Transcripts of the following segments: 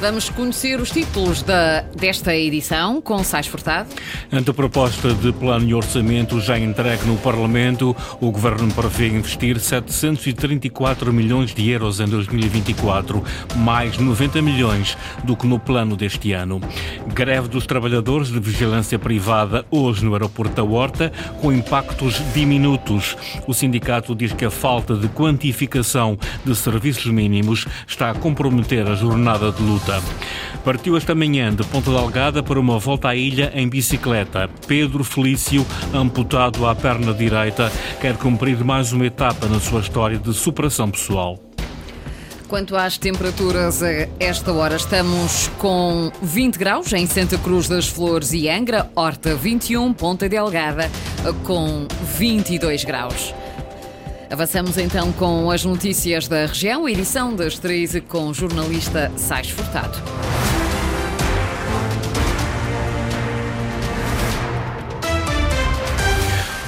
Vamos conhecer os títulos da, desta edição com Sais Furtado. Ante a proposta de plano e orçamento já entregue no Parlamento, o Governo prevê investir 734 milhões de euros em 2024, mais 90 milhões do que no plano deste ano. Greve dos trabalhadores de vigilância privada hoje no aeroporto da Horta, com impactos diminutos. O sindicato diz que a falta de quantificação de serviços mínimos está a comprometer a jornada de luta. Partiu esta manhã de Ponta Delgada para uma volta à ilha em bicicleta. Pedro Felício, amputado à perna direita, quer cumprir mais uma etapa na sua história de superação pessoal. Quanto às temperaturas, a esta hora estamos com 20 graus em Santa Cruz das Flores e Angra, Horta 21, Ponta Delgada com 22 graus. Avançamos então com as notícias da região, edição das 13 com o jornalista Sais Furtado.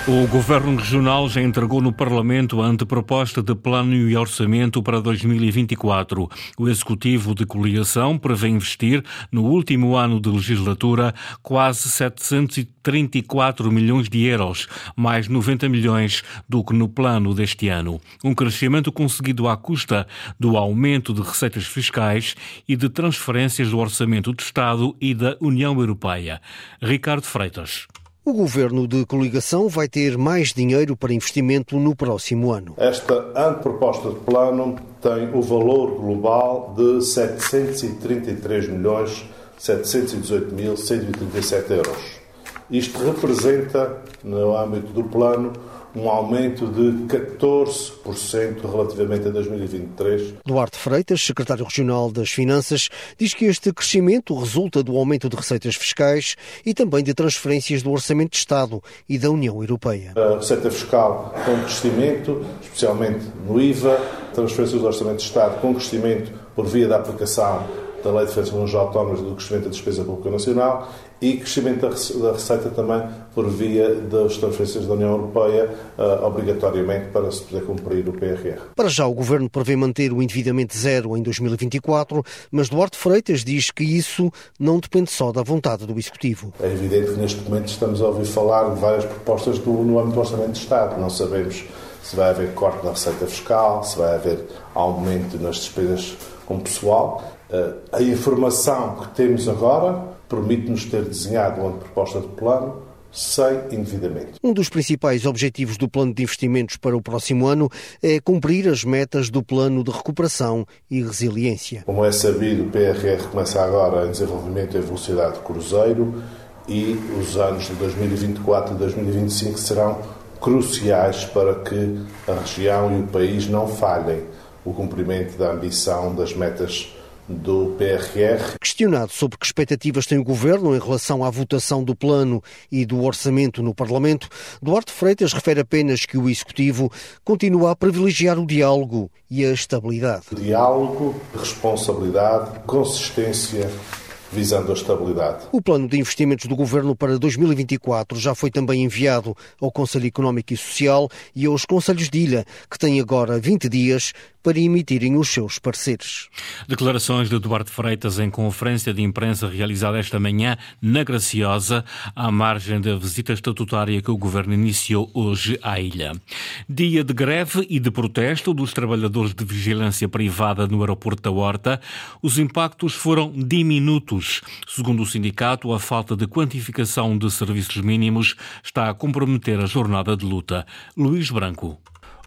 O Governo Regional já entregou no Parlamento a anteproposta de plano e orçamento para 2024. O Executivo de Coligação prevê investir, no último ano de legislatura, quase 734 milhões de euros, mais 90 milhões do que no plano deste ano. Um crescimento conseguido à custa do aumento de receitas fiscais e de transferências do Orçamento do Estado e da União Europeia. Ricardo Freitas. O governo de coligação vai ter mais dinheiro para investimento no próximo ano. Esta anteproposta de plano tem o valor global de 733 milhões 718 mil 137 euros. Isto representa, no âmbito do plano, um aumento de 14% relativamente a 2023. Duarte Freitas, secretário regional das Finanças, diz que este crescimento resulta do aumento de receitas fiscais e também de transferências do Orçamento de Estado e da União Europeia. A receita fiscal com crescimento, especialmente no IVA, transferências do Orçamento de Estado com crescimento por via da aplicação da Lei de Defesa dos Autónomos e do crescimento da despesa pública nacional e crescimento da receita também por via das transferências da União Europeia, uh, obrigatoriamente para se poder cumprir o PRR. Para já, o Governo prevê manter o endividamento zero em 2024, mas Duarte Freitas diz que isso não depende só da vontade do Executivo. É evidente que neste momento estamos a ouvir falar de várias propostas do, no âmbito do Orçamento de Estado. Não sabemos se vai haver corte na receita fiscal, se vai haver aumento nas despesas com pessoal. Uh, a informação que temos agora permite-nos ter desenhado uma proposta de plano sem endividamento. Um dos principais objetivos do plano de investimentos para o próximo ano é cumprir as metas do plano de recuperação e resiliência. Como é sabido, o PRR começa agora em desenvolvimento em velocidade de cruzeiro e os anos de 2024 e 2025 serão cruciais para que a região e o país não falhem o cumprimento da ambição das metas do PRR. Questionado sobre que expectativas tem o Governo em relação à votação do plano e do orçamento no Parlamento, Duarte Freitas refere apenas que o Executivo continua a privilegiar o diálogo e a estabilidade. Diálogo, responsabilidade, consistência visando a estabilidade. O plano de investimentos do Governo para 2024 já foi também enviado ao Conselho Económico e Social e aos Conselhos de Ilha, que têm agora 20 dias para emitirem os seus pareceres. Declarações de Eduardo Freitas em conferência de imprensa realizada esta manhã na Graciosa, à margem da visita estatutária que o Governo iniciou hoje à ilha. Dia de greve e de protesto dos trabalhadores de vigilância privada no aeroporto da Horta. Os impactos foram diminutos. Segundo o sindicato, a falta de quantificação de serviços mínimos está a comprometer a jornada de luta. Luís Branco.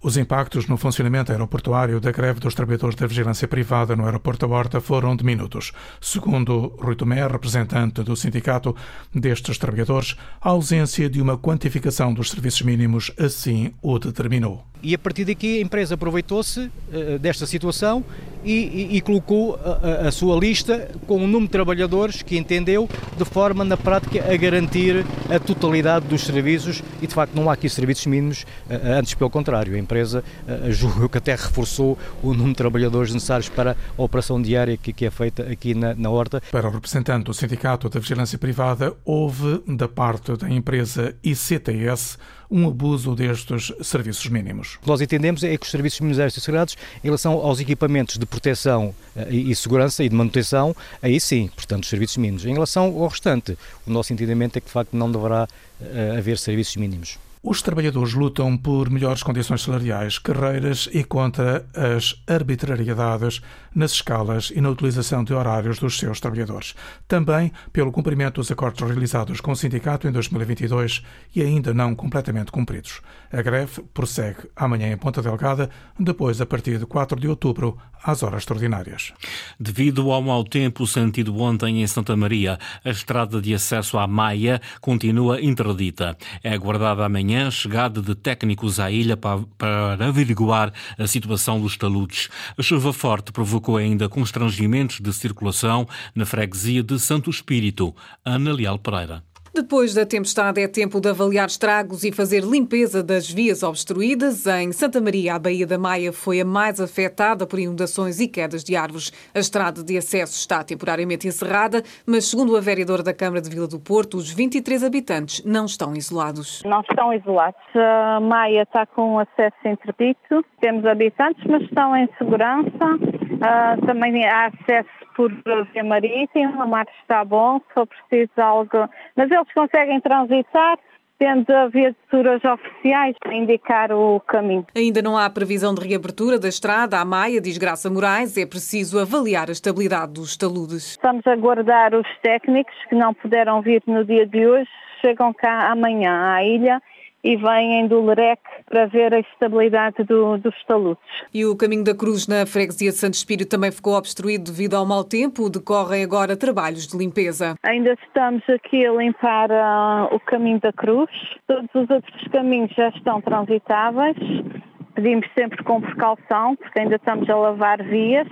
Os impactos no funcionamento aeroportuário da greve dos trabalhadores da vigilância privada no aeroporto da Horta foram diminutos. Segundo Rui Tomé, representante do sindicato destes trabalhadores, a ausência de uma quantificação dos serviços mínimos assim o determinou. E a partir daqui a empresa aproveitou-se uh, desta situação e, e, e colocou a, a, sua lista com um número de trabalhadores que entendeu de forma, na prática, a garantir a totalidade dos serviços e, de facto, não há aqui serviços mínimos, uh, antes pelo contrário. A empresa, uh, julgo que até reforçou o número de trabalhadores necessários para a operação diária que, que é feita aqui na, na Horta. Para o representante do Sindicato da Vigilância Privada, houve, da parte da empresa ICTS, um abuso destes serviços mínimos. Nós entendemos é que os serviços mínimos ser segregados em relação aos equipamentos de proteção eh, e segurança e de manutenção, aí sim, portanto, os serviços mínimos. Em relação ao restante, o nosso entendimento é que de facto não deverá uh, haver serviços mínimos. Os trabalhadores lutam por melhores condições salariais, carreiras e contra as arbitrariedades nas escalas e na utilização de horários dos seus trabalhadores. Também pelo cumprimento dos acordos realizados com o sindicato em 2022 e ainda não completamente cumpridos. A greve prossegue amanhã em Ponta Delgada, depois a partir de 4 de outubro, às horas extraordinárias. Devido ao mau tempo sentido ontem em Santa Maria, a estrada de acesso à Maia continua interdita. É aguardada amanhã a chegada de técnicos à ilha para, para averiguar a situação dos taludes. A chuva forte provocou ainda constrangimentos de circulação na freguesia de Santo Espírito. Ana Leal Pereira. Depois da tempestade, é tempo de avaliar estragos e fazer limpeza das vias obstruídas. Em Santa Maria, a Baía da Maia foi a mais afetada por inundações e quedas de árvores. A estrada de acesso está temporariamente encerrada, mas, segundo a vereadora da Câmara de Vila do Porto, os 23 habitantes não estão isolados. Não estão isolados. A Maia está com acesso interdito. Temos habitantes, mas estão em segurança. Uh, também há acesso por via marítima, o mar está bom, se for preciso algo. Mas eles conseguem transitar tendo viaturas oficiais para indicar o caminho. Ainda não há previsão de reabertura da estrada à Maia, diz Graça Moraes. É preciso avaliar a estabilidade dos taludes. Estamos a aguardar os técnicos que não puderam vir no dia de hoje. Chegam cá amanhã à ilha e vêm do LEREC para ver a estabilidade do, dos taludes. E o caminho da Cruz na freguesia de Santo Espírito também ficou obstruído devido ao mau tempo. Decorrem agora trabalhos de limpeza. Ainda estamos aqui a limpar uh, o caminho da Cruz. Todos os outros caminhos já estão transitáveis. Pedimos sempre com precaução, porque ainda estamos a lavar vias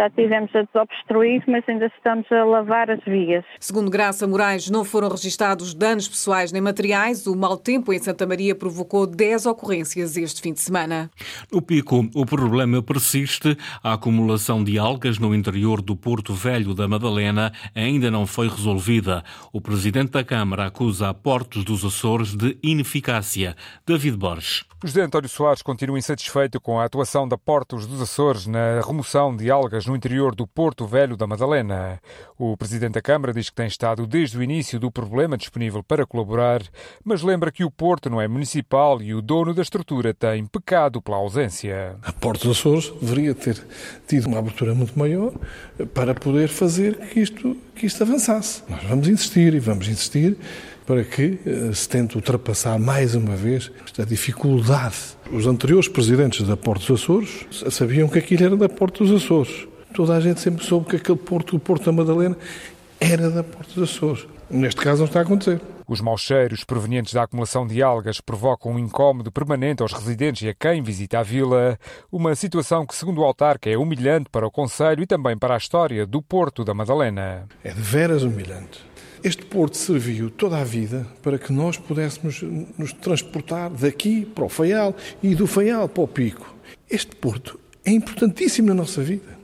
já tivemos a desobstruir, mas ainda estamos a lavar as vias. Segundo Graça Moraes, não foram registados danos pessoais nem materiais. O mau tempo em Santa Maria provocou 10 ocorrências este fim de semana. No Pico, o problema persiste. A acumulação de algas no interior do Porto Velho da Madalena ainda não foi resolvida. O presidente da Câmara acusa a Portos dos Açores de ineficácia. David Borges. O José António Soares continua insatisfeito com a atuação da Portos dos Açores na remoção de algas no interior do Porto Velho da Madalena. O presidente da Câmara diz que tem estado desde o início do problema disponível para colaborar, mas lembra que o Porto não é municipal e o dono da estrutura tem pecado pela ausência. A Porto dos Açores deveria ter tido uma abertura muito maior para poder fazer que isto, que isto avançasse. Nós vamos insistir e vamos insistir para que eh, se tente ultrapassar mais uma vez esta dificuldade. Os anteriores presidentes da Porto dos Açores sabiam que aquilo era da Porto dos Açores. Toda a gente sempre soube que aquele porto, o Porto da Madalena, era da Porto dos Açores. Neste caso não está a acontecer. Os maus cheiros provenientes da acumulação de algas provocam um incómodo permanente aos residentes e a quem visita a vila, uma situação que, segundo o autarca, é humilhante para o Conselho e também para a história do Porto da Madalena. É de veras humilhante. Este porto serviu toda a vida para que nós pudéssemos nos transportar daqui para o Faial e do Faial para o Pico. Este porto é importantíssimo na nossa vida.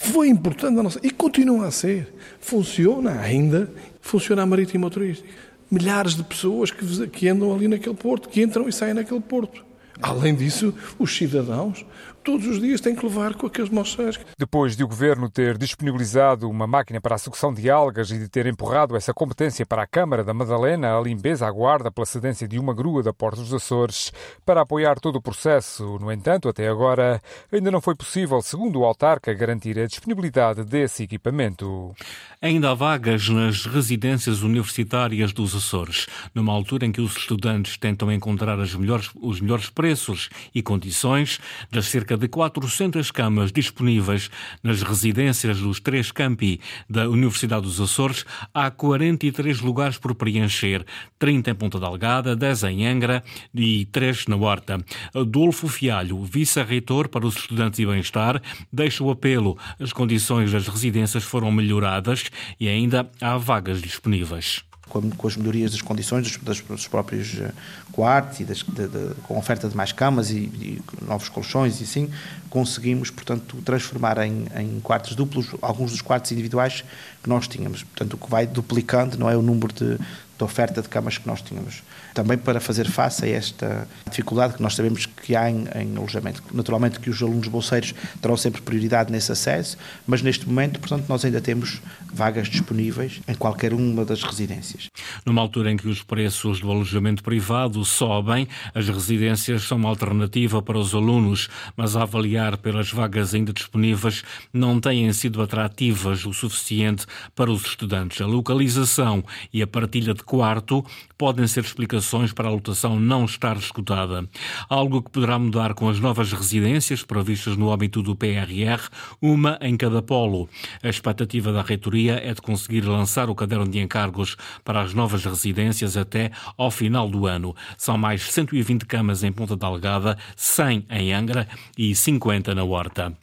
Foi importante na nossa e continua a ser. Funciona ainda, funciona a marítima turística. Milhares de pessoas que, que andam ali naquele porto, que entram e saem naquele porto. Além disso, os cidadãos todos os dias têm que levar com aqueles moções. Depois de o governo ter disponibilizado uma máquina para a sucção de algas e de ter empurrado essa competência para a Câmara da Madalena, a limpeza aguarda pela cedência de uma grua da Porta dos Açores para apoiar todo o processo. No entanto, até agora, ainda não foi possível, segundo o autarca, garantir a disponibilidade desse equipamento. Ainda há vagas nas residências universitárias dos Açores, numa altura em que os estudantes tentam encontrar melhores, os melhores preços e condições das cerca de 400 camas disponíveis nas residências dos três campi da Universidade dos Açores, há 43 lugares por preencher, 30 em Ponta Delgada, 10 em Angra e 3 na Horta. Adolfo Fialho, vice-reitor para os estudantes e bem-estar, deixa o apelo. As condições das residências foram melhoradas e ainda há vagas disponíveis com, com as melhorias das condições dos, dos próprios eh, quartos e das, de, de, com oferta de mais camas e, e, novos colchões e assim, conseguimos, portanto, transformar em, em, quartos duplos alguns dos quartos individuais que nós tínhamos. Portanto, o que vai duplicando não é o número de, da oferta de camas que nós tínhamos. Também para fazer face a esta dificuldade que nós sabemos que há em, em alojamento. Naturalmente que os alunos bolseiros terão sempre prioridade nesse acesso, mas neste momento, portanto, nós ainda temos vagas disponíveis em qualquer uma das residências. Numa altura em que os preços do alojamento privado sobem, as residências são uma alternativa para os alunos, mas a avaliar pelas vagas ainda disponíveis não têm sido atrativas o suficiente para os estudantes. A localização e a partilha de quarto podem ser explicações para a lotação não estar escutada. Algo que poderá mudar com as novas residências previstas no âmbito do PRR, uma em cada polo. A expectativa da reitoria é de conseguir lançar o caderno de encargos para as novas residências até ao final do ano. São mais 120 camas em Ponta Delgada, 100 em Angra e 50 na Horta.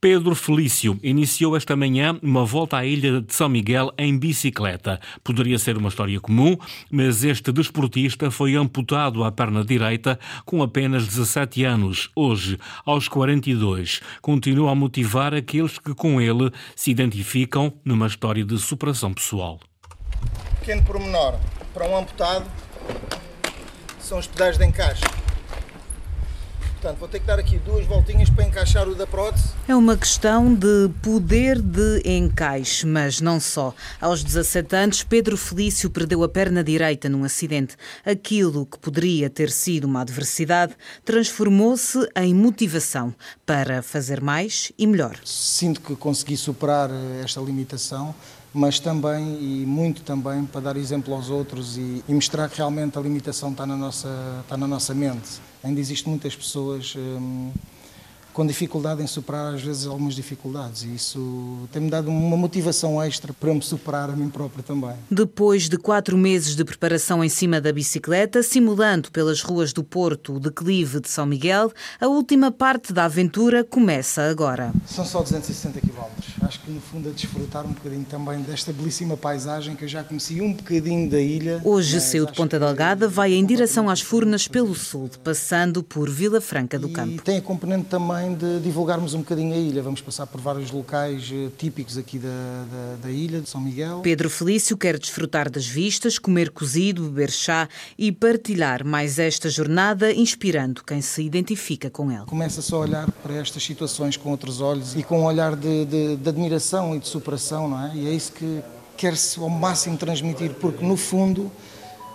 Pedro Felício iniciou esta manhã uma volta à ilha de São Miguel em bicicleta. Poderia ser uma história comum, mas este desportista foi amputado à perna direita com apenas 17 anos. Hoje, aos 42, continua a motivar aqueles que com ele se identificam numa história de superação pessoal. Pequeno pormenor para um amputado são os pedais de encaixe. Portanto, vou ter que dar aqui duas voltinhas para encaixar o da prótese. É uma questão de poder de encaixe, mas não só. Aos 17 anos, Pedro Felício perdeu a perna direita num acidente. Aquilo que poderia ter sido uma adversidade transformou-se em motivação para fazer mais e melhor. Sinto que consegui superar esta limitação mas também e muito também para dar exemplo aos outros e, e, mostrar que realmente a limitação está na nossa, está na nossa mente. Ainda existem muitas pessoas hum, com dificuldade em superar às vezes algumas dificuldades e isso tem-me dado uma motivação extra para me superar a mim próprio também. Depois de quatro meses de preparação em cima da bicicleta, simulando pelas ruas do Porto o declive de São Miguel, a última parte da aventura começa agora. São só 260 km. Acho que no fundo a desfrutar um bocadinho também desta belíssima paisagem que eu já conheci um bocadinho da ilha. Hoje saiu de Ponta Delgada, vai em direção às Furnas pelo sul, passando por Vila Franca do Campo. E tem a componente também de divulgarmos um bocadinho a ilha. Vamos passar por vários locais eh, típicos aqui da, da, da ilha, de São Miguel. Pedro Felício quer desfrutar das vistas, comer cozido, beber chá e partilhar mais esta jornada, inspirando quem se identifica com ele. Começa só a olhar para estas situações com outros olhos e com um olhar de, de, de admiração e de superação, não é? E é isso que quer-se ao máximo transmitir, porque no fundo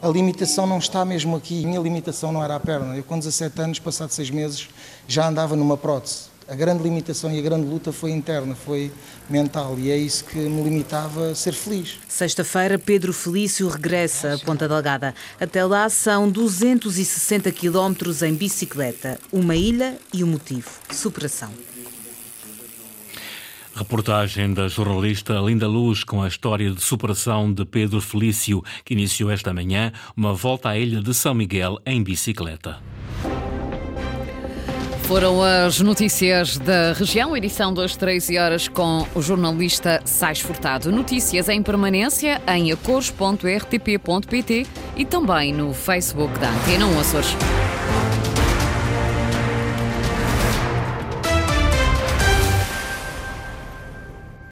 a limitação não está mesmo aqui. A minha limitação não era a perna. Eu, com 17 anos, passado seis meses, já andava numa prótese. A grande limitação e a grande luta foi interna, foi mental, e é isso que me limitava a ser feliz. Sexta-feira, Pedro Felício regressa a Ponta Delgada. Até lá são 260 quilómetros em bicicleta, uma ilha e um motivo: superação. Reportagem da jornalista Linda Luz com a história de superação de Pedro Felício, que iniciou esta manhã uma volta à ilha de São Miguel em bicicleta. Foram as notícias da região, edição das 13 horas com o jornalista Sais Furtado. Notícias em permanência em acores.rtp.pt e também no Facebook da Antena 1 Açores.